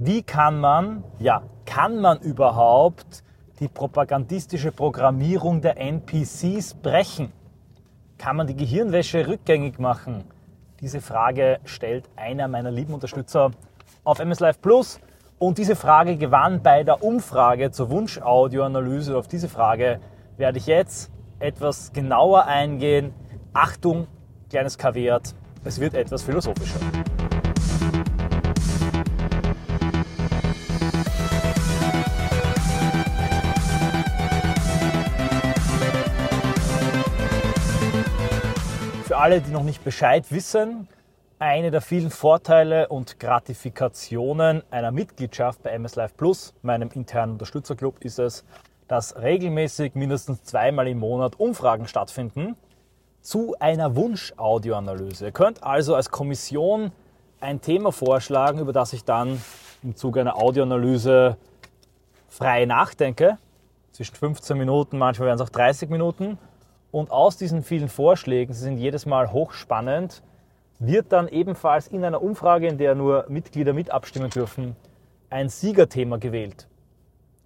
Wie kann man, ja, kann man überhaupt die propagandistische Programmierung der NPCs brechen? Kann man die Gehirnwäsche rückgängig machen? Diese Frage stellt einer meiner lieben Unterstützer auf MS Live Plus. Und diese Frage gewann bei der Umfrage zur Wunschaudioanalyse. Auf diese Frage werde ich jetzt etwas genauer eingehen. Achtung, kleines Kaviat, es wird etwas philosophischer. Alle, die noch nicht Bescheid wissen, eine der vielen Vorteile und Gratifikationen einer Mitgliedschaft bei MS Live Plus, meinem internen Unterstützerclub, ist es, dass regelmäßig mindestens zweimal im Monat Umfragen stattfinden zu einer Wunschaudioanalyse. Ihr könnt also als Kommission ein Thema vorschlagen, über das ich dann im Zuge einer Audioanalyse frei nachdenke. Zwischen 15 Minuten, manchmal werden es auch 30 Minuten. Und aus diesen vielen Vorschlägen, sie sind jedes Mal hochspannend, wird dann ebenfalls in einer Umfrage, in der nur Mitglieder mit abstimmen dürfen, ein Siegerthema gewählt.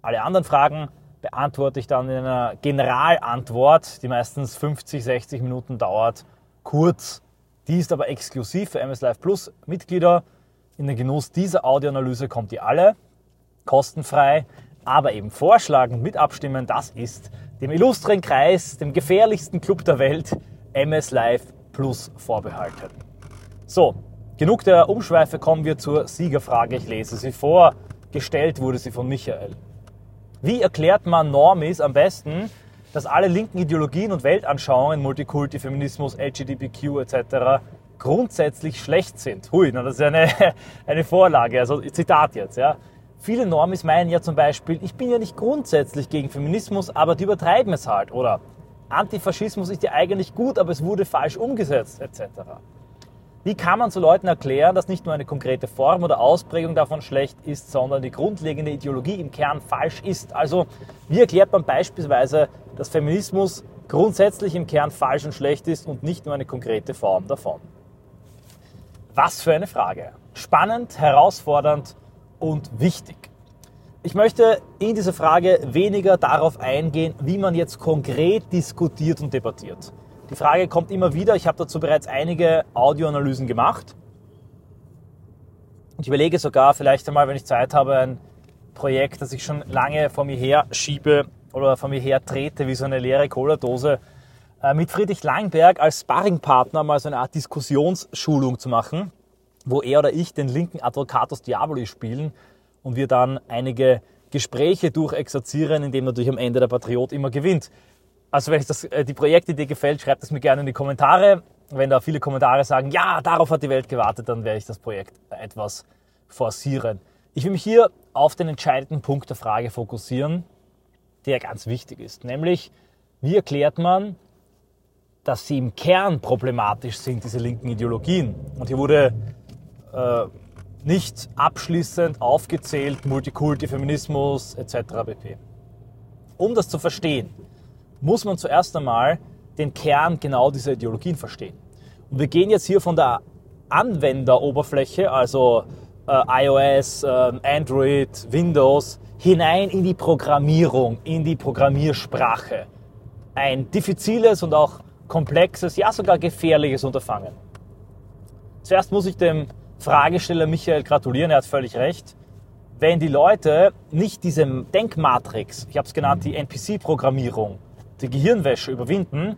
Alle anderen Fragen beantworte ich dann in einer Generalantwort, die meistens 50, 60 Minuten dauert, kurz. Die ist aber exklusiv für MS Live Plus Mitglieder. In den Genuss dieser Audioanalyse kommt ihr alle, kostenfrei, aber eben vorschlagen, mit abstimmen, das ist dem illustren Kreis, dem gefährlichsten Club der Welt, MS Live Plus vorbehalten. So, genug der Umschweife, kommen wir zur Siegerfrage. Ich lese sie vor. Gestellt wurde sie von Michael. Wie erklärt man Normis am besten, dass alle linken Ideologien und Weltanschauungen, Multikulti, Feminismus, LGBTQ etc. grundsätzlich schlecht sind? Hui, na, das ist eine, eine Vorlage, also Zitat jetzt, ja. Viele Normis meinen ja zum Beispiel, ich bin ja nicht grundsätzlich gegen Feminismus, aber die übertreiben es halt. Oder Antifaschismus ist ja eigentlich gut, aber es wurde falsch umgesetzt, etc. Wie kann man zu Leuten erklären, dass nicht nur eine konkrete Form oder Ausprägung davon schlecht ist, sondern die grundlegende Ideologie im Kern falsch ist? Also, wie erklärt man beispielsweise, dass Feminismus grundsätzlich im Kern falsch und schlecht ist und nicht nur eine konkrete Form davon? Was für eine Frage. Spannend, herausfordernd und wichtig. Ich möchte in dieser Frage weniger darauf eingehen, wie man jetzt konkret diskutiert und debattiert. Die Frage kommt immer wieder. Ich habe dazu bereits einige Audioanalysen gemacht. Ich überlege sogar vielleicht einmal, wenn ich Zeit habe, ein Projekt, das ich schon lange vor mir her schiebe oder vor mir her trete, wie so eine leere Cola-Dose, äh, mit Friedrich Langberg als Sparringpartner mal so eine Art Diskussionsschulung zu machen wo er oder ich den linken Advocatus Diaboli spielen und wir dann einige Gespräche durchexerzieren, indem natürlich am Ende der Patriot immer gewinnt. Also wenn euch das, äh, die Projektidee gefällt, schreibt es mir gerne in die Kommentare. Wenn da viele Kommentare sagen, ja, darauf hat die Welt gewartet, dann werde ich das Projekt etwas forcieren. Ich will mich hier auf den entscheidenden Punkt der Frage fokussieren, der ganz wichtig ist. Nämlich, wie erklärt man, dass sie im Kern problematisch sind, diese linken Ideologien? Und hier wurde äh, nicht abschließend aufgezählt, Multikulti, Feminismus etc. pp. Um das zu verstehen, muss man zuerst einmal den Kern genau dieser Ideologien verstehen. Und wir gehen jetzt hier von der Anwenderoberfläche, also äh, iOS, äh, Android, Windows, hinein in die Programmierung, in die Programmiersprache. Ein diffiziles und auch komplexes, ja sogar gefährliches Unterfangen. Zuerst muss ich dem Fragesteller Michael gratulieren, er hat völlig recht. Wenn die Leute nicht diese Denkmatrix, ich habe es genannt, die NPC-Programmierung, die Gehirnwäsche überwinden,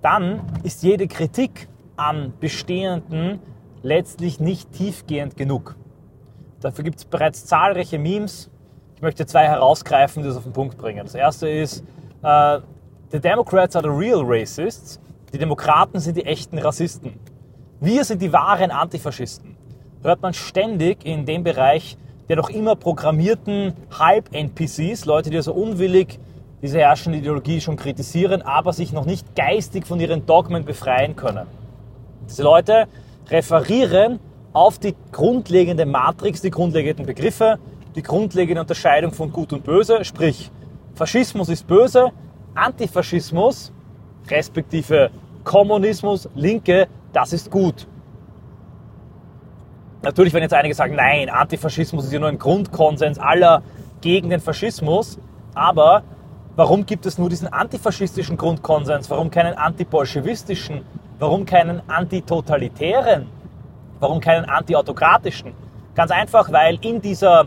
dann ist jede Kritik an Bestehenden letztlich nicht tiefgehend genug. Dafür gibt es bereits zahlreiche Memes. Ich möchte zwei herausgreifen, die das auf den Punkt bringen. Das erste ist, uh, the Democrats are the real racists. Die Demokraten sind die echten Rassisten. Wir sind die wahren Antifaschisten hört man ständig in dem Bereich der noch immer programmierten Halb-NPCs, Leute, die also unwillig diese herrschende Ideologie schon kritisieren, aber sich noch nicht geistig von ihren Dogmen befreien können. Diese Leute referieren auf die grundlegende Matrix, die grundlegenden Begriffe, die grundlegende Unterscheidung von Gut und Böse, sprich Faschismus ist böse, Antifaschismus, respektive Kommunismus, Linke, das ist gut. Natürlich werden jetzt einige sagen, nein, Antifaschismus ist ja nur ein Grundkonsens aller gegen den Faschismus. Aber warum gibt es nur diesen antifaschistischen Grundkonsens? Warum keinen antibolschewistischen? Warum keinen antitotalitären? Warum keinen antiautokratischen? Ganz einfach, weil in dieser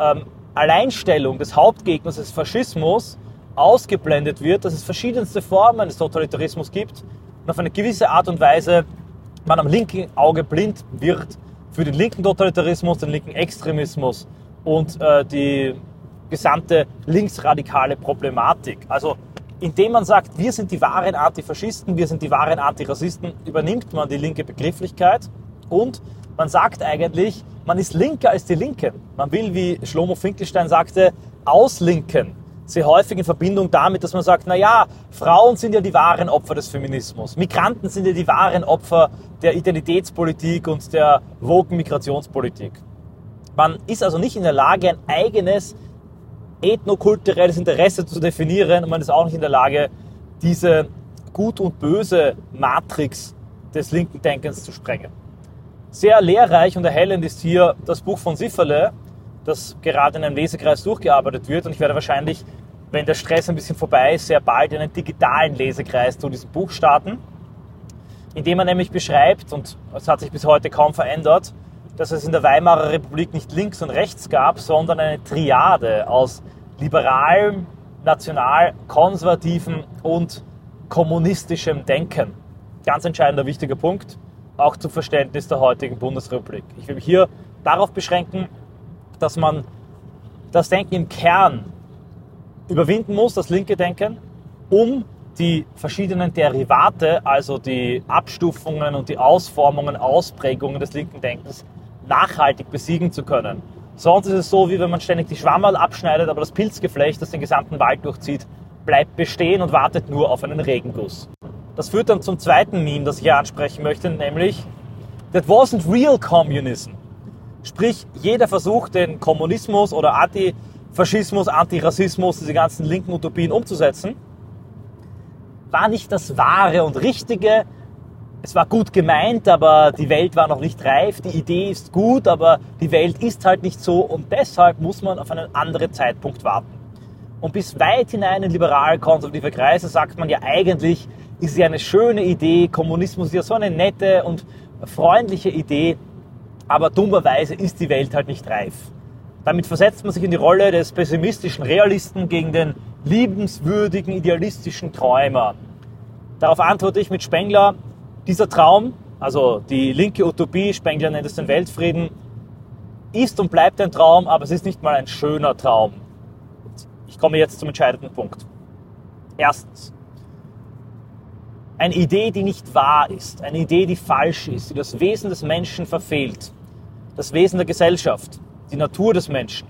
ähm, Alleinstellung des Hauptgegners des Faschismus ausgeblendet wird, dass es verschiedenste Formen des Totalitarismus gibt und auf eine gewisse Art und Weise man am linken Auge blind wird für den linken Totalitarismus, den linken Extremismus und äh, die gesamte linksradikale Problematik. Also indem man sagt, wir sind die wahren Antifaschisten, wir sind die wahren Antirassisten, übernimmt man die linke Begrifflichkeit und man sagt eigentlich, man ist linker als die Linke. Man will, wie Schlomo Finkelstein sagte, auslinken. Sehr häufig in Verbindung damit, dass man sagt, na ja, Frauen sind ja die wahren Opfer des Feminismus. Migranten sind ja die wahren Opfer der Identitätspolitik und der woken Migrationspolitik. Man ist also nicht in der Lage, ein eigenes ethnokulturelles Interesse zu definieren und man ist auch nicht in der Lage, diese gut und böse Matrix des linken Denkens zu sprengen. Sehr lehrreich und erhellend ist hier das Buch von Sifferle, das gerade in einem Lesekreis durchgearbeitet wird und ich werde wahrscheinlich, wenn der Stress ein bisschen vorbei ist, sehr bald einen digitalen Lesekreis zu diesem Buch starten, indem er nämlich beschreibt, und es hat sich bis heute kaum verändert, dass es in der Weimarer Republik nicht links und rechts gab, sondern eine Triade aus liberalem, national, konservativen und kommunistischem Denken. Ganz entscheidender wichtiger Punkt, auch zum Verständnis der heutigen Bundesrepublik. Ich will mich hier darauf beschränken, dass man das Denken im Kern überwinden muss, das linke Denken, um die verschiedenen Derivate, also die Abstufungen und die Ausformungen, Ausprägungen des linken Denkens nachhaltig besiegen zu können. Sonst ist es so, wie wenn man ständig die Schwammerl abschneidet, aber das Pilzgeflecht, das den gesamten Wald durchzieht, bleibt bestehen und wartet nur auf einen Regenguss. Das führt dann zum zweiten Meme, das ich hier ansprechen möchte, nämlich That wasn't real communism. Sprich, jeder Versuch, den Kommunismus oder Antifaschismus, Antirassismus, diese ganzen linken Utopien umzusetzen, war nicht das Wahre und Richtige, es war gut gemeint, aber die Welt war noch nicht reif. Die Idee ist gut, aber die Welt ist halt nicht so und deshalb muss man auf einen anderen Zeitpunkt warten. Und bis weit hinein in liberal-konservative Kreise sagt man ja eigentlich, ist ja eine schöne Idee, Kommunismus ist ja so eine nette und freundliche Idee, aber dummerweise ist die Welt halt nicht reif. Damit versetzt man sich in die Rolle des pessimistischen Realisten gegen den liebenswürdigen, idealistischen Träumer. Darauf antworte ich mit Spengler, dieser Traum, also die linke Utopie, Spengler nennt es den Weltfrieden, ist und bleibt ein Traum, aber es ist nicht mal ein schöner Traum. Ich komme jetzt zum entscheidenden Punkt. Erstens, eine Idee, die nicht wahr ist, eine Idee, die falsch ist, die das Wesen des Menschen verfehlt, das Wesen der Gesellschaft, die Natur des Menschen.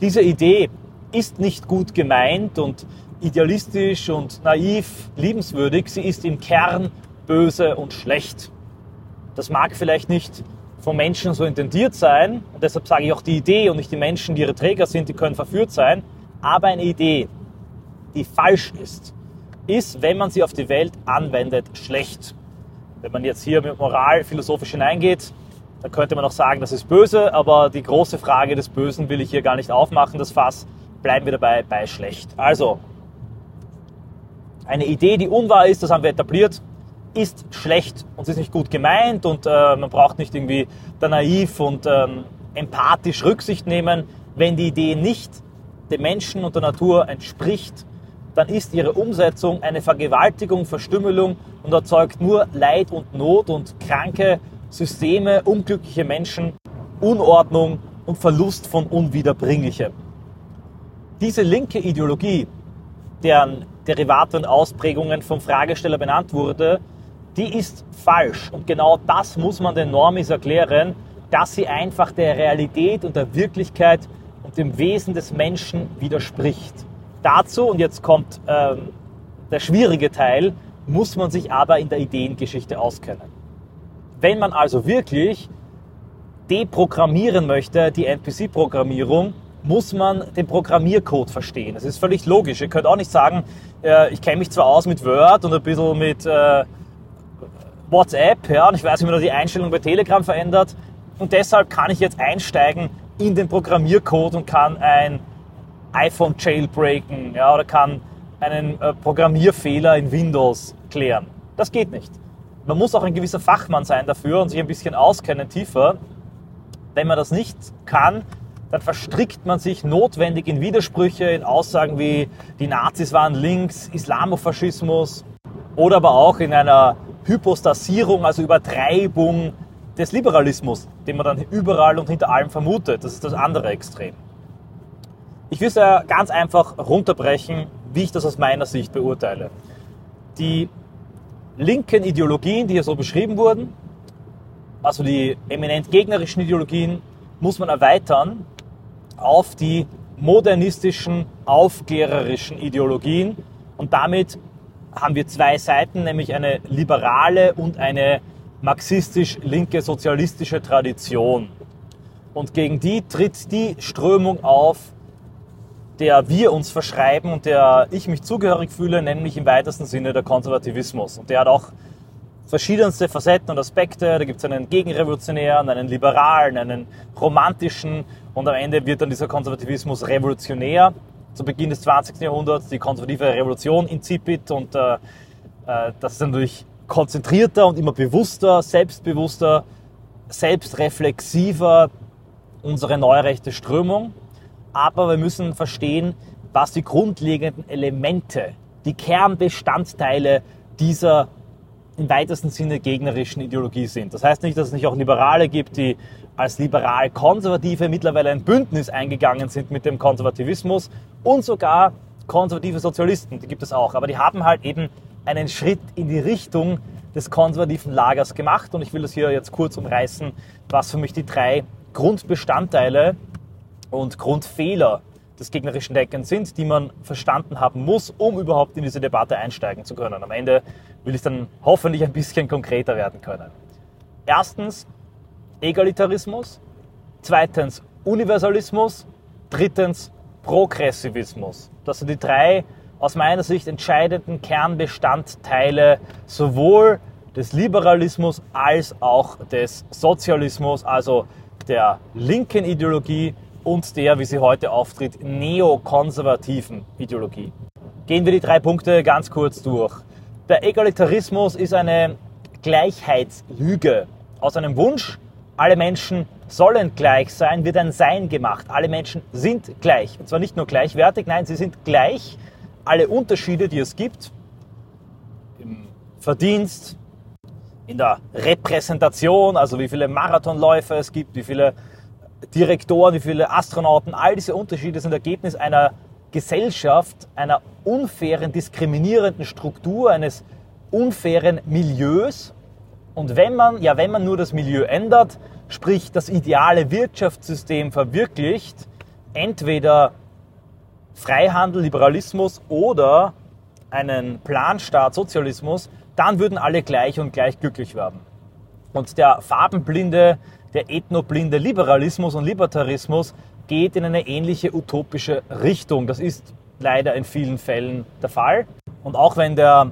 Diese Idee ist nicht gut gemeint und idealistisch und naiv, liebenswürdig, sie ist im Kern böse und schlecht. Das mag vielleicht nicht vom Menschen so intendiert sein und deshalb sage ich auch die Idee und nicht die Menschen, die ihre Träger sind, die können verführt sein, aber eine Idee, die falsch ist, ist, wenn man sie auf die Welt anwendet, schlecht. Wenn man jetzt hier mit Moral philosophisch hineingeht, dann könnte man auch sagen, das ist böse, aber die große Frage des Bösen will ich hier gar nicht aufmachen, das Fass, bleiben wir dabei bei schlecht. Also, eine Idee, die unwahr ist, das haben wir etabliert, ist schlecht und sie ist nicht gut gemeint und äh, man braucht nicht irgendwie da naiv und ähm, empathisch Rücksicht nehmen. Wenn die Idee nicht dem Menschen und der Natur entspricht, dann ist ihre Umsetzung eine Vergewaltigung, Verstümmelung und erzeugt nur Leid und Not und kranke Systeme, unglückliche Menschen, Unordnung und Verlust von Unwiederbringlichem. Diese linke Ideologie, deren Derivate und Ausprägungen vom Fragesteller benannt wurde, die ist falsch. Und genau das muss man den Normis erklären, dass sie einfach der Realität und der Wirklichkeit und dem Wesen des Menschen widerspricht. Dazu, und jetzt kommt ähm, der schwierige Teil, muss man sich aber in der Ideengeschichte auskennen. Wenn man also wirklich deprogrammieren möchte, die NPC-Programmierung, muss man den Programmiercode verstehen. Das ist völlig logisch. Ihr könnt auch nicht sagen, äh, ich kenne mich zwar aus mit Word und ein bisschen mit äh, WhatsApp, ja, und ich weiß, wie man die Einstellung bei Telegram verändert, Und deshalb kann ich jetzt einsteigen in den Programmiercode und kann ein iPhone jailbreaken ja, oder kann einen äh, Programmierfehler in Windows klären. Das geht nicht. Man muss auch ein gewisser Fachmann sein dafür und sich ein bisschen auskennen tiefer. Wenn man das nicht kann, dann verstrickt man sich notwendig in Widersprüche, in Aussagen wie die Nazis waren links, Islamofaschismus oder aber auch in einer Hypostasierung, also Übertreibung des Liberalismus, den man dann überall und hinter allem vermutet. Das ist das andere Extrem. Ich will es ja ganz einfach runterbrechen, wie ich das aus meiner Sicht beurteile. Die linken Ideologien, die hier so beschrieben wurden, also die eminent gegnerischen Ideologien, muss man erweitern auf die modernistischen, aufklärerischen Ideologien. Und damit haben wir zwei Seiten, nämlich eine liberale und eine marxistisch-linke sozialistische Tradition. Und gegen die tritt die Strömung auf, der wir uns verschreiben und der ich mich zugehörig fühle, nämlich im weitesten Sinne der Konservativismus. Und der hat auch verschiedenste Facetten und Aspekte. Da gibt es einen Gegenrevolutionären, einen Liberalen, einen Romantischen und am Ende wird dann dieser Konservativismus revolutionär. Zu Beginn des 20. Jahrhunderts die konservative Revolution incipit und äh, äh, das ist natürlich konzentrierter und immer bewusster, selbstbewusster, selbstreflexiver unsere neurechte Strömung. Aber wir müssen verstehen, was die grundlegenden Elemente, die Kernbestandteile dieser im weitesten Sinne gegnerischen Ideologie sind. Das heißt nicht, dass es nicht auch Liberale gibt, die als liberal-konservative mittlerweile ein Bündnis eingegangen sind mit dem Konservativismus und sogar konservative Sozialisten, die gibt es auch. Aber die haben halt eben einen Schritt in die Richtung des konservativen Lagers gemacht. Und ich will das hier jetzt kurz umreißen, was für mich die drei Grundbestandteile und Grundfehler des gegnerischen Deckens sind, die man verstanden haben muss, um überhaupt in diese Debatte einsteigen zu können. Am Ende will ich dann hoffentlich ein bisschen konkreter werden können. Erstens Egalitarismus, zweitens Universalismus, drittens Progressivismus. Das sind die drei aus meiner Sicht entscheidenden Kernbestandteile sowohl des Liberalismus als auch des Sozialismus, also der linken Ideologie und der, wie sie heute auftritt, neokonservativen Ideologie. Gehen wir die drei Punkte ganz kurz durch. Der Egalitarismus ist eine Gleichheitslüge. Aus einem Wunsch, alle Menschen sollen gleich sein, wird ein Sein gemacht. Alle Menschen sind gleich. Und zwar nicht nur gleichwertig, nein, sie sind gleich alle Unterschiede, die es gibt, im Verdienst, in der Repräsentation, also wie viele Marathonläufer es gibt, wie viele Direktoren, wie viele Astronauten, all diese Unterschiede sind Ergebnis einer Gesellschaft, einer unfairen, diskriminierenden Struktur, eines unfairen Milieus. Und wenn man, ja, wenn man nur das Milieu ändert, sprich das ideale Wirtschaftssystem verwirklicht, entweder Freihandel, Liberalismus oder einen Planstaat, Sozialismus, dann würden alle gleich und gleich glücklich werden. Und der farbenblinde, der ethnoblinde Liberalismus und Libertarismus geht in eine ähnliche utopische Richtung. Das ist leider in vielen Fällen der Fall. Und auch wenn der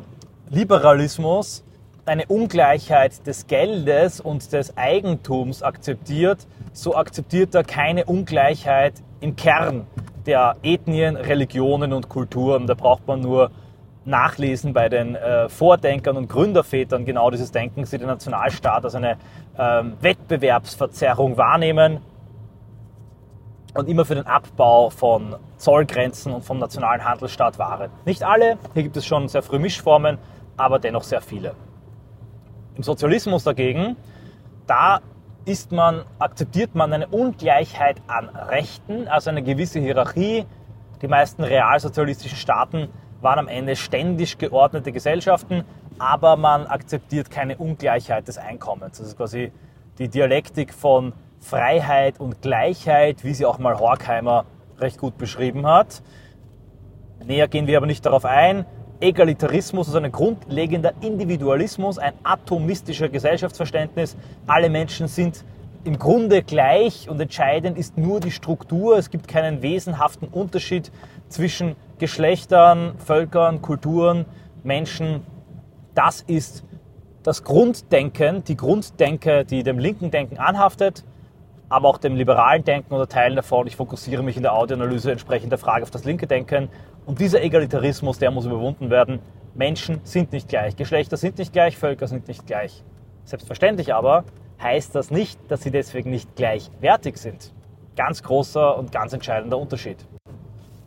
Liberalismus eine Ungleichheit des Geldes und des Eigentums akzeptiert, so akzeptiert er keine Ungleichheit im Kern der Ethnien, Religionen und Kulturen. Da braucht man nur nachlesen bei den äh, Vordenkern und Gründervätern genau dieses Denken, sie den Nationalstaat als eine ähm, Wettbewerbsverzerrung wahrnehmen und immer für den Abbau von Zollgrenzen und vom nationalen Handelsstaat waren. Nicht alle, hier gibt es schon sehr früh Mischformen, aber dennoch sehr viele. Im Sozialismus dagegen, da ist man, akzeptiert man eine Ungleichheit an Rechten, also eine gewisse Hierarchie. Die meisten realsozialistischen Staaten waren am Ende ständig geordnete Gesellschaften, aber man akzeptiert keine Ungleichheit des Einkommens. Das ist quasi die Dialektik von Freiheit und Gleichheit, wie sie auch mal Horkheimer recht gut beschrieben hat. Näher gehen wir aber nicht darauf ein. Egalitarismus ist ein grundlegender Individualismus, ein atomistischer Gesellschaftsverständnis. Alle Menschen sind im Grunde gleich und entscheidend ist nur die Struktur. Es gibt keinen wesenhaften Unterschied zwischen Geschlechtern, Völkern, Kulturen, Menschen. Das ist das Grunddenken, die Grunddenke, die dem linken Denken anhaftet. aber auch dem liberalen Denken oder Teilen davon. Ich fokussiere mich in der Audioanalyse entsprechend der Frage auf das linke Denken. Und dieser Egalitarismus, der muss überwunden werden. Menschen sind nicht gleich, Geschlechter sind nicht gleich, Völker sind nicht gleich. Selbstverständlich aber heißt das nicht, dass sie deswegen nicht gleichwertig sind. Ganz großer und ganz entscheidender Unterschied.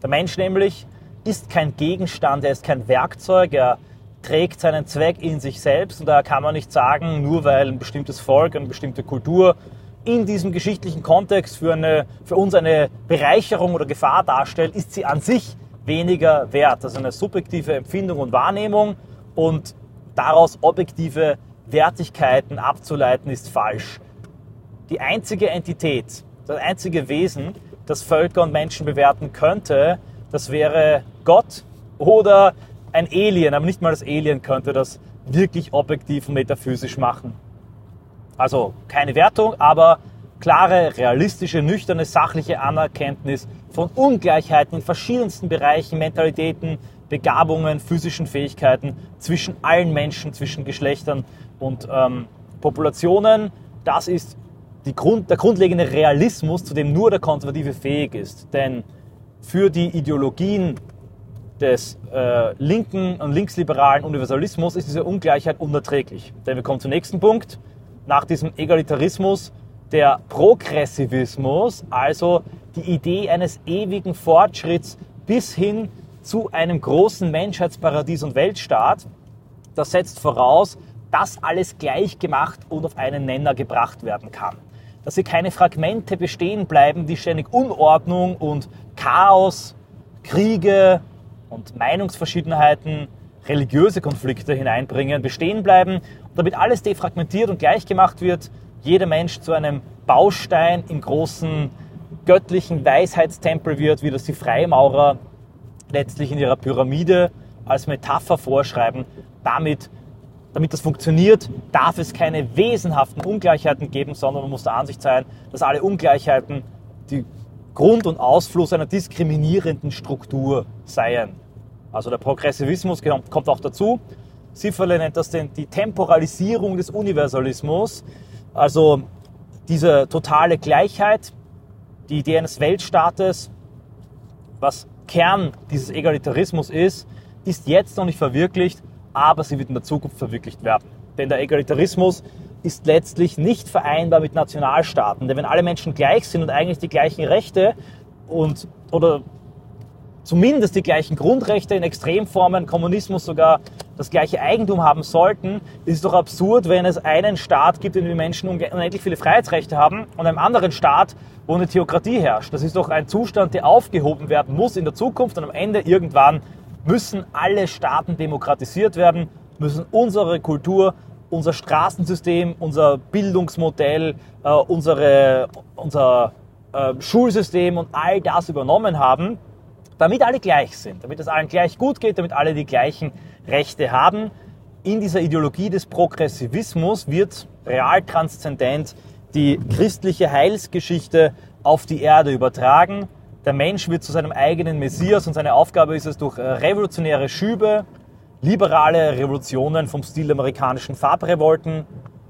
Der Mensch nämlich ist kein Gegenstand, er ist kein Werkzeug, er trägt seinen Zweck in sich selbst und da kann man nicht sagen, nur weil ein bestimmtes Volk, eine bestimmte Kultur in diesem geschichtlichen Kontext für, eine, für uns eine Bereicherung oder Gefahr darstellt, ist sie an sich weniger wert. Das ist eine subjektive Empfindung und Wahrnehmung und daraus objektive Wertigkeiten abzuleiten ist falsch. Die einzige Entität, das einzige Wesen, das Völker und Menschen bewerten könnte, das wäre Gott oder ein Alien, aber nicht mal das Alien könnte das wirklich objektiv und metaphysisch machen. Also keine Wertung, aber klare, realistische, nüchterne, sachliche Anerkenntnis von Ungleichheiten in verschiedensten Bereichen, Mentalitäten, Begabungen, physischen Fähigkeiten zwischen allen Menschen, zwischen Geschlechtern und ähm, Populationen. Das ist Grund, der grundlegende Realismus, zu dem nur der Konservative fähig ist. Denn für die Ideologien des äh, linken und linksliberalen Universalismus ist diese Ungleichheit unerträglich. Denn wir kommen zum nächsten Punkt. Nach diesem Egalitarismus der Progressivismus, also die Idee eines ewigen Fortschritts bis hin zu einem großen Menschheitsparadies und Weltstaat, das setzt voraus, dass alles gleich gemacht und auf einen Nenner gebracht werden kann. Dass hier keine Fragmente bestehen bleiben, die ständig Unordnung und Chaos, Kriege und Meinungsverschiedenheiten, religiöse Konflikte hineinbringen, bestehen bleiben. Und damit alles defragmentiert und gleich gemacht wird, jeder Mensch zu einem Baustein im großen göttlichen Weisheitstempel wird, wie das die Freimaurer letztlich in ihrer Pyramide als Metapher vorschreiben. Damit, damit das funktioniert, darf es keine wesenhaften Ungleichheiten geben, sondern man muss der Ansicht sein, dass alle Ungleichheiten die Grund und Ausfluss einer diskriminierenden Struktur seien. Also der Progressivismus kommt auch dazu. Sifferle nennt das den, die Temporalisierung des Universalismus. Also diese totale Gleichheit, die Idee eines Weltstaates, was Kern dieses Egalitarismus ist, ist jetzt noch nicht verwirklicht, aber sie wird in der Zukunft verwirklicht werden. Denn der Egalitarismus ist letztlich nicht vereinbar mit Nationalstaaten. Denn wenn alle Menschen gleich sind und eigentlich die gleichen Rechte und oder zumindest die gleichen Grundrechte in Extremformen, Kommunismus sogar das gleiche Eigentum haben sollten, ist es doch absurd, wenn es einen Staat gibt, in dem die Menschen unendlich viele Freiheitsrechte haben und einem anderen Staat, wo eine Theokratie herrscht. Das ist doch ein Zustand, der aufgehoben werden muss in der Zukunft und am Ende irgendwann müssen alle Staaten demokratisiert werden, müssen unsere Kultur, unser Straßensystem, unser Bildungsmodell, äh, unsere, unser äh, Schulsystem und all das übernommen haben damit alle gleich sind, damit es allen gleich gut geht, damit alle die gleichen Rechte haben. In dieser Ideologie des Progressivismus wird real transzendent die christliche Heilsgeschichte auf die Erde übertragen. Der Mensch wird zu seinem eigenen Messias und seine Aufgabe ist es, durch revolutionäre Schübe, liberale Revolutionen vom Stil der amerikanischen Farbrevolten,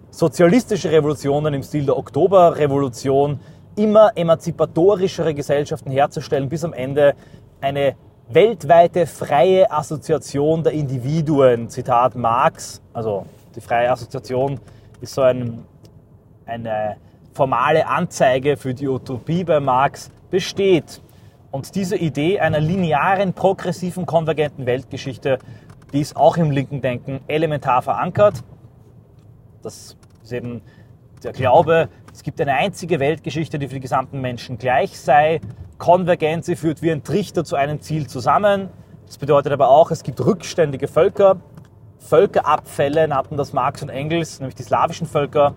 sozialistische Revolutionen im Stil der Oktoberrevolution, immer emanzipatorischere Gesellschaften herzustellen, bis am Ende eine weltweite freie Assoziation der Individuen, Zitat Marx, also die freie Assoziation ist so ein, eine formale Anzeige für die Utopie bei Marx, besteht. Und diese Idee einer linearen, progressiven, konvergenten Weltgeschichte, die ist auch im linken Denken elementar verankert. Das ist eben der Glaube, es gibt eine einzige Weltgeschichte, die für die gesamten Menschen gleich sei. Konvergenz führt wie ein Trichter zu einem Ziel zusammen. Das bedeutet aber auch, es gibt rückständige Völker. Völkerabfälle nannten das Marx und Engels, nämlich die slawischen Völker.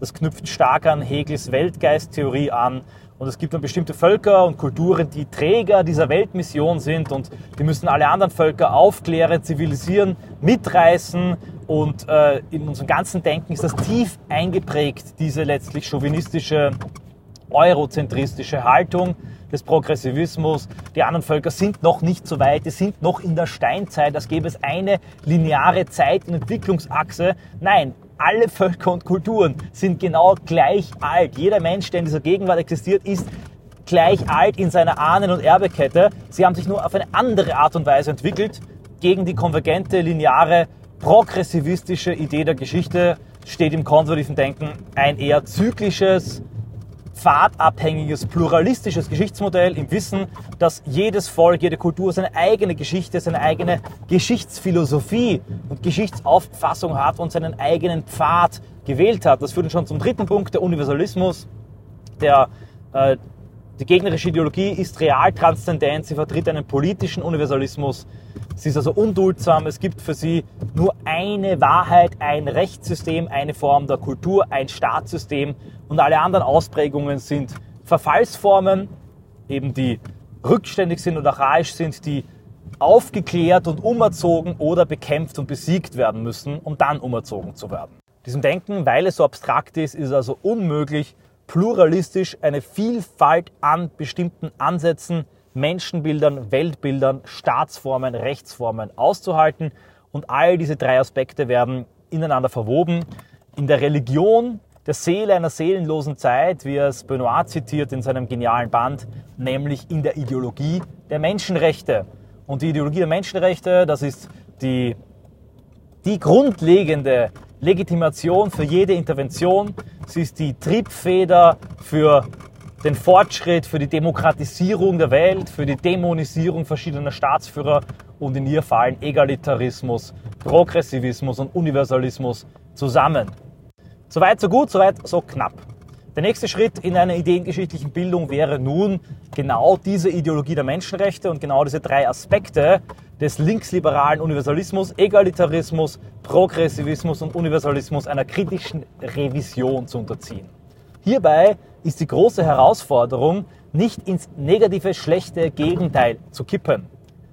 Das knüpft stark an Hegels Weltgeisttheorie an. Und es gibt dann bestimmte Völker und Kulturen, die Träger dieser Weltmission sind und die müssen alle anderen Völker aufklären, zivilisieren, mitreißen. Und äh, in unserem ganzen Denken ist das tief eingeprägt, diese letztlich chauvinistische, eurozentristische Haltung des Progressivismus. Die anderen Völker sind noch nicht so weit, die sind noch in der Steinzeit, als gäbe es eine lineare Zeit- und Entwicklungsachse. Nein, Alle Völker und Kulturen sind genau gleich alt. Jeder Mensch, der in dieser Gegenwart existiert, ist gleich alt in seiner Ahnen- und Erbekette. Sie haben sich nur auf eine andere Art und Weise entwickelt. Gegen die konvergente, lineare, progressivistische Idee der Geschichte steht im konservativen Denken ein eher zyklisches, pfadabhängiges, pluralistisches Geschichtsmodell im Wissen, dass jedes Volk, jede Kultur seine eigene Geschichte, seine eigene Geschichtsphilosophie und Geschichtsauffassung hat und seinen eigenen Pfad gewählt hat. Das führt schon zum dritten Punkt, der Universalismus, der äh, die gegnerische Ideologie ist real transzendent, sie vertritt einen politischen Universalismus. Sie ist also unduldsam, es gibt für sie nur eine Wahrheit, ein Rechtssystem, eine Form der Kultur, ein Staatssystem und alle anderen Ausprägungen sind Verfallsformen, eben die rückständig sind und archaisch sind, die aufgeklärt und umerzogen oder bekämpft und besiegt werden müssen, um dann umerzogen zu werden. Diesem Denken, weil es so abstrakt ist, ist es also unmöglich, pluralistisch eine Vielfalt an bestimmten Ansätzen, Menschenbildern, Weltbildern, Staatsformen, Rechtsformen auszuhalten. Und all diese drei Aspekte werden ineinander verwoben. In der Religion der Seele einer seelenlosen Zeit, wie es Benoit zitiert in seinem genialen Band, nämlich in der Ideologie der Menschenrechte. Und die Ideologie der Menschenrechte, das ist die, die grundlegende Legitimation für jede Intervention. Sie ist die Triebfeder für den Fortschritt, für die Demokratisierung der Welt, für die Dämonisierung verschiedener Staatsführer und in ihr fallen Egalitarismus, Progressivismus und Universalismus zusammen. Soweit so gut, soweit so knapp. Der nächste Schritt in einer ideengeschichtlichen Bildung wäre nun genau diese Ideologie der Menschenrechte und genau diese drei Aspekte des linksliberalen Universalismus, Egalitarismus, Progressivismus und Universalismus einer kritischen Revision zu unterziehen. Hierbei ist die große Herausforderung, nicht ins negative, schlechte Gegenteil zu kippen.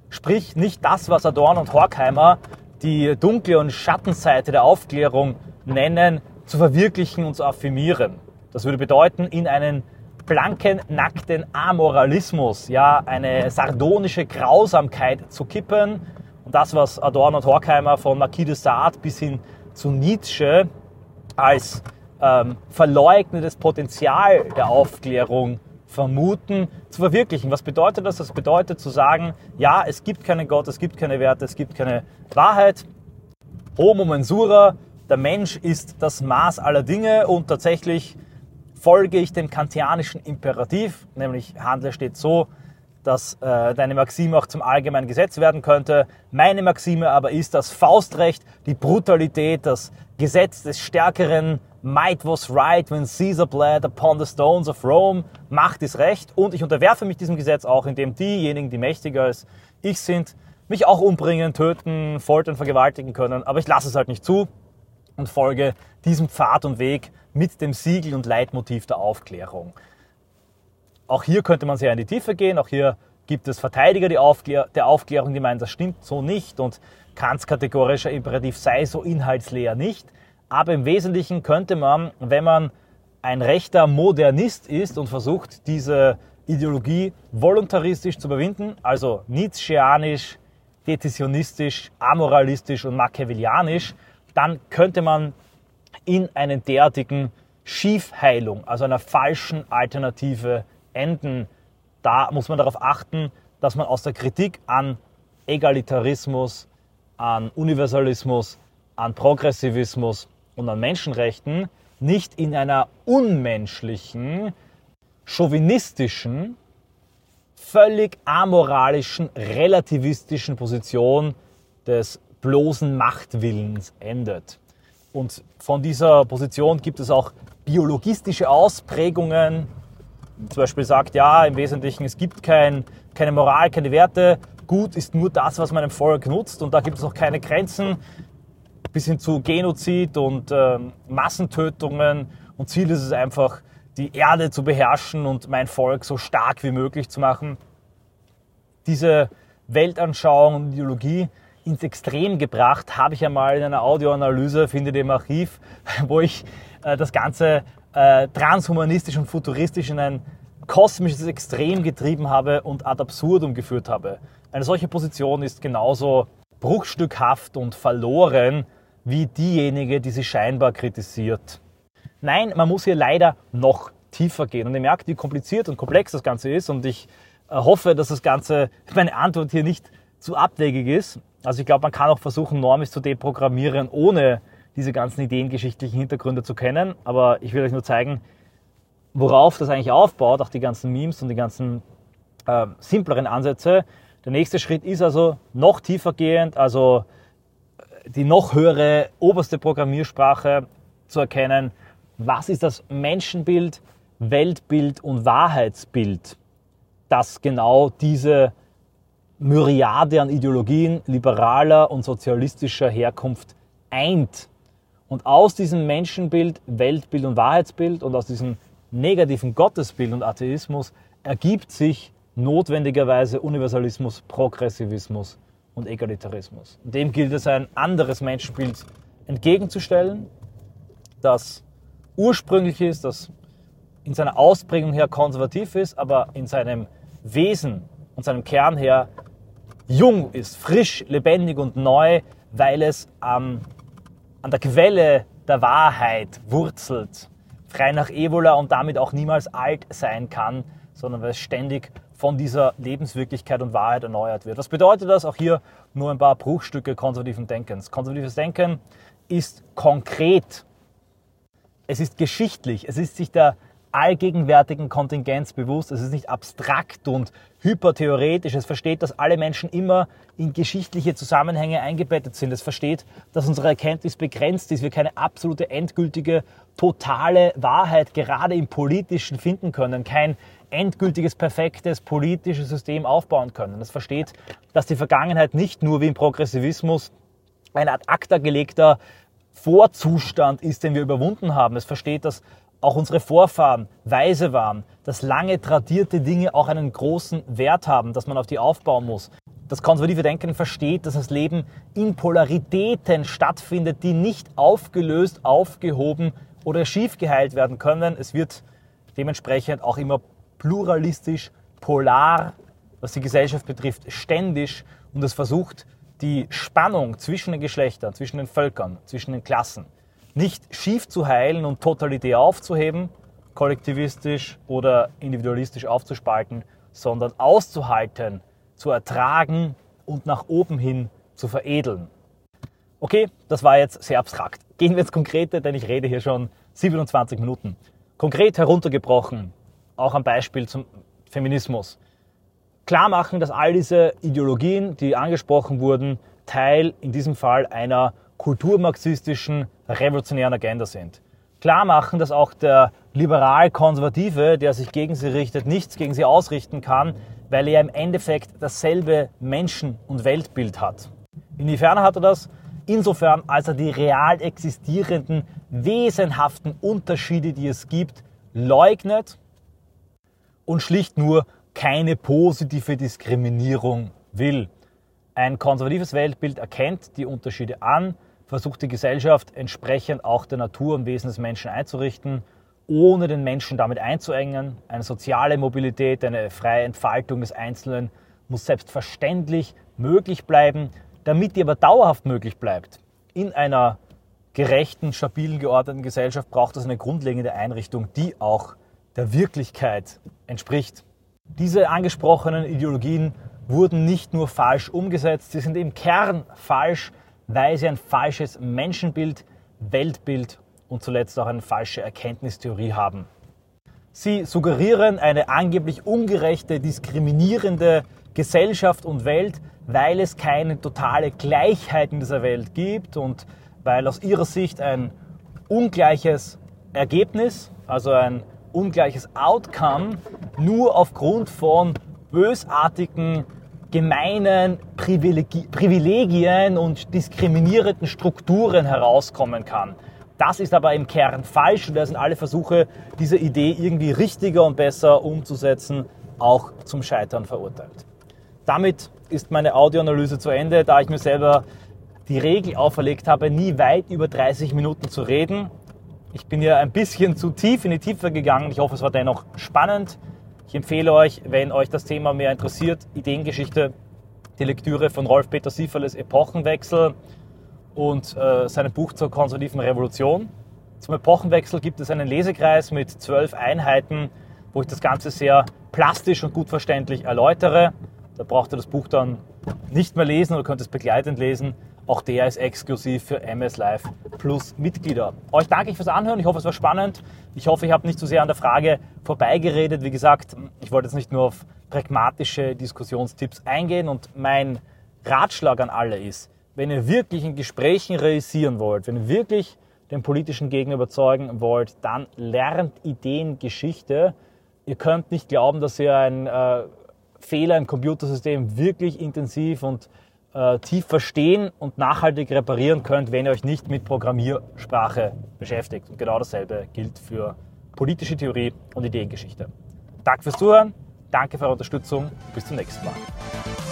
Sprich, nicht das, was Adorn und Horkheimer die dunkle und Schattenseite der Aufklärung nennen, zu verwirklichen und zu affirmieren. Das würde bedeuten, in einen blanken, nackten Amoralismus, ja, eine sardonische Grausamkeit zu kippen. Und das, was Adorno und Horkheimer von Marquis de Sade bis hin zu Nietzsche als ähm, verleugnetes Potenzial der Aufklärung vermuten, zu verwirklichen. Was bedeutet das? Das bedeutet zu sagen, ja, es gibt keinen Gott, es gibt keine Werte, es gibt keine Wahrheit. Homo mensura, der Mensch ist das Maß aller Dinge und tatsächlich folge ich dem kantianischen Imperativ, nämlich handle steht so, dass äh, deine Maxime auch zum allgemeinen Gesetz werden könnte. Meine Maxime aber ist das Faustrecht, die Brutalität, das Gesetz des Stärkeren. Might was right when Caesar bled upon the stones of Rome. Macht ist Recht. Und ich unterwerfe mich diesem Gesetz auch, indem diejenigen, die mächtiger als ich sind, mich auch umbringen, töten, foltern, vergewaltigen können. Aber ich lasse es halt nicht zu und folge diesem Pfad und Weg mit dem Siegel und Leitmotiv der Aufklärung. Auch hier könnte man sehr in die Tiefe gehen. Auch hier gibt es Verteidiger der Aufklärung, die meinen, das stimmt so nicht und Kants kategorischer Imperativ sei so inhaltsleer nicht. Aber im Wesentlichen könnte man, wenn man ein rechter Modernist ist und versucht, diese Ideologie voluntaristisch zu überwinden, also nietzscheanisch, detisionistisch, amoralistisch und machiavellianisch, dann könnte man in einen derartigen Schiefheilung, also einer falschen Alternative enden. Da muss man darauf achten, dass man aus der Kritik an Egalitarismus, an Universalismus, an Progressivismus und an Menschenrechten nicht in einer unmenschlichen, chauvinistischen, völlig amoralischen, relativistischen Position des bloßen Machtwillens endet. Und von dieser Position gibt es auch biologistische Ausprägungen. Zum Beispiel sagt, ja, im Wesentlichen, es gibt kein, keine Moral, keine Werte. Gut ist nur das, was man im Volk nutzt. Und da gibt es auch keine Grenzen bis hin zu Genozid und äh, Massentötungen. Und Ziel ist es einfach, die Erde zu beherrschen und mein Volk so stark wie möglich zu machen. Diese Weltanschauung und Ideologie ins Extrem gebracht, habe ich einmal in einer Audioanalyse, findet ihr im Archiv, wo ich äh, das Ganze äh, transhumanistisch und futuristisch in ein kosmisches Extrem getrieben habe und ad absurdum geführt habe. Eine solche Position ist genauso bruchstückhaft und verloren wie diejenige, die sie scheinbar kritisiert. Nein, man muss hier leider noch tiefer gehen. Und ihr merkt, wie kompliziert und komplex das Ganze ist. Und ich äh, hoffe, dass das Ganze, meine Antwort hier nicht zu abwegig ist. Also ich glaube, man kann auch versuchen, Normis zu deprogrammieren, ohne diese ganzen ideengeschichtlichen Hintergründe zu kennen. Aber ich will euch nur zeigen, worauf das eigentlich aufbaut, auch die ganzen Memes und die ganzen äh, simpleren Ansätze. Der nächste Schritt ist also noch tiefer gehend, also äh, die noch höhere oberste Programmiersprache zu erkennen. Was ist das Menschenbild, Weltbild und Wahrheitsbild, das genau diese Myriade an Ideologien liberaler und sozialistischer Herkunft eint. Und aus diesem Menschenbild, Weltbild und Wahrheitsbild und aus diesem negativen Gottesbild und Atheismus ergibt sich notwendigerweise Universalismus, Progressivismus und Egalitarismus. Dem gilt es, ein anderes Menschenbild entgegenzustellen, das ursprünglich ist, das in seiner Ausprägung her konservativ ist, aber in seinem Wesen und seinem Kern her jung ist, frisch, lebendig und neu, weil es ähm, an der Quelle der Wahrheit wurzelt, frei nach Evola und damit auch niemals alt sein kann, sondern weil es ständig von dieser Lebenswirklichkeit und Wahrheit erneuert wird. Was bedeutet das? Auch hier nur ein paar Bruchstücke konservativen Denkens. Konservatives Denken ist konkret. Es ist geschichtlich. Es ist sich der allgegenwärtigen Kontingenz bewusst. Es ist nicht abstrakt und hypertheoretisch. Es versteht, dass alle Menschen immer in geschichtliche Zusammenhänge eingebettet sind. Es versteht, dass unsere Erkenntnis begrenzt ist, wir keine absolute, endgültige, totale Wahrheit gerade im Politischen finden können, kein endgültiges, perfektes politisches System aufbauen können. Es versteht, dass die Vergangenheit nicht nur wie im Progressivismus ein ad acta gelegter Vorzustand ist, den wir überwunden haben. Es versteht, dass auch unsere Vorfahren weise waren, dass lange tradierte Dinge auch einen großen Wert haben, dass man auf die aufbauen muss. Das konservative Denken versteht, dass das Leben in Polaritäten stattfindet, die nicht aufgelöst, aufgehoben oder schief geheilt werden können. Es wird dementsprechend auch immer pluralistisch, polar, was die Gesellschaft betrifft, ständig und es versucht, die Spannung zwischen den Geschlechtern, zwischen den Völkern, zwischen den Klassen nicht schief zu heilen und totalitär aufzuheben, kollektivistisch oder individualistisch aufzuspalten, sondern auszuhalten, zu ertragen und nach oben hin zu veredeln. Okay, das war jetzt sehr abstrakt. Gehen wir ins Konkrete, denn ich rede hier schon 27 Minuten. Konkret heruntergebrochen, auch am Beispiel zum Feminismus. Klar machen, dass all diese Ideologien, die angesprochen wurden, Teil in diesem Fall einer kulturmarxistischen revolutionären Agenda sind. Klar machen, dass auch der liberal-konservative, der sich gegen sie richtet, nichts gegen sie ausrichten kann, weil er im Endeffekt dasselbe Menschen- und Weltbild hat. Inwiefern hat er das? Insofern, als er die real existierenden, wesenhaften Unterschiede, die es gibt, leugnet und schlicht nur keine positive Diskriminierung will. Ein konservatives Weltbild erkennt die Unterschiede an, versucht die Gesellschaft entsprechend auch der Natur und Wesen des Menschen einzurichten, ohne den Menschen damit einzuengen. Eine soziale Mobilität, eine freie Entfaltung des Einzelnen muss selbstverständlich möglich bleiben. Damit die aber dauerhaft möglich bleibt, in einer gerechten, stabilen, geordneten Gesellschaft braucht es eine grundlegende Einrichtung, die auch der Wirklichkeit entspricht. Diese angesprochenen Ideologien wurden nicht nur falsch umgesetzt, sie sind im Kern falsch, weil sie ein falsches Menschenbild, Weltbild und zuletzt auch eine falsche Erkenntnistheorie haben. Sie suggerieren eine angeblich ungerechte, diskriminierende Gesellschaft und Welt, weil es keine totale Gleichheit in dieser Welt gibt und weil aus ihrer Sicht ein ungleiches Ergebnis, also ein ungleiches Outcome, nur aufgrund von bösartigen gemeinen Privilegien und diskriminierenden Strukturen herauskommen kann. Das ist aber im Kern falsch und da sind alle Versuche, diese Idee irgendwie richtiger und besser umzusetzen, auch zum Scheitern verurteilt. Damit ist meine Audioanalyse zu Ende, da ich mir selber die Regel auferlegt habe, nie weit über 30 Minuten zu reden. Ich bin ja ein bisschen zu tief in die Tiefe gegangen. Ich hoffe, es war dennoch spannend. Ich empfehle euch, wenn euch das Thema mehr interessiert, Ideengeschichte, die Lektüre von Rolf Peter Sieferles Epochenwechsel und äh, seinem Buch zur konservativen Revolution. Zum Epochenwechsel gibt es einen Lesekreis mit zwölf Einheiten, wo ich das Ganze sehr plastisch und gut verständlich erläutere. Da braucht ihr das Buch dann nicht mehr lesen oder könnt es begleitend lesen. Auch der ist exklusiv für MS Live Plus Mitglieder. Euch danke ich fürs Anhören. Ich hoffe, es war spannend. Ich hoffe, ich habe nicht zu sehr an der Frage vorbeigeredet. Wie gesagt, ich wollte jetzt nicht nur auf pragmatische Diskussionstipps eingehen und mein Ratschlag an alle ist, wenn ihr wirklich in Gesprächen realisieren wollt, wenn ihr wirklich den politischen Gegner überzeugen wollt, dann lernt Ideengeschichte. Ihr könnt nicht glauben, dass ihr ein äh, Fehler im Computersystem wirklich intensiv und äh, tief verstehen und nachhaltig reparieren könnt, wenn ihr euch nicht mit Programmiersprache beschäftigt. Und genau dasselbe gilt für politische Theorie und Ideengeschichte. Danke fürs Zuhören, danke für eure Unterstützung, bis zum nächsten Mal.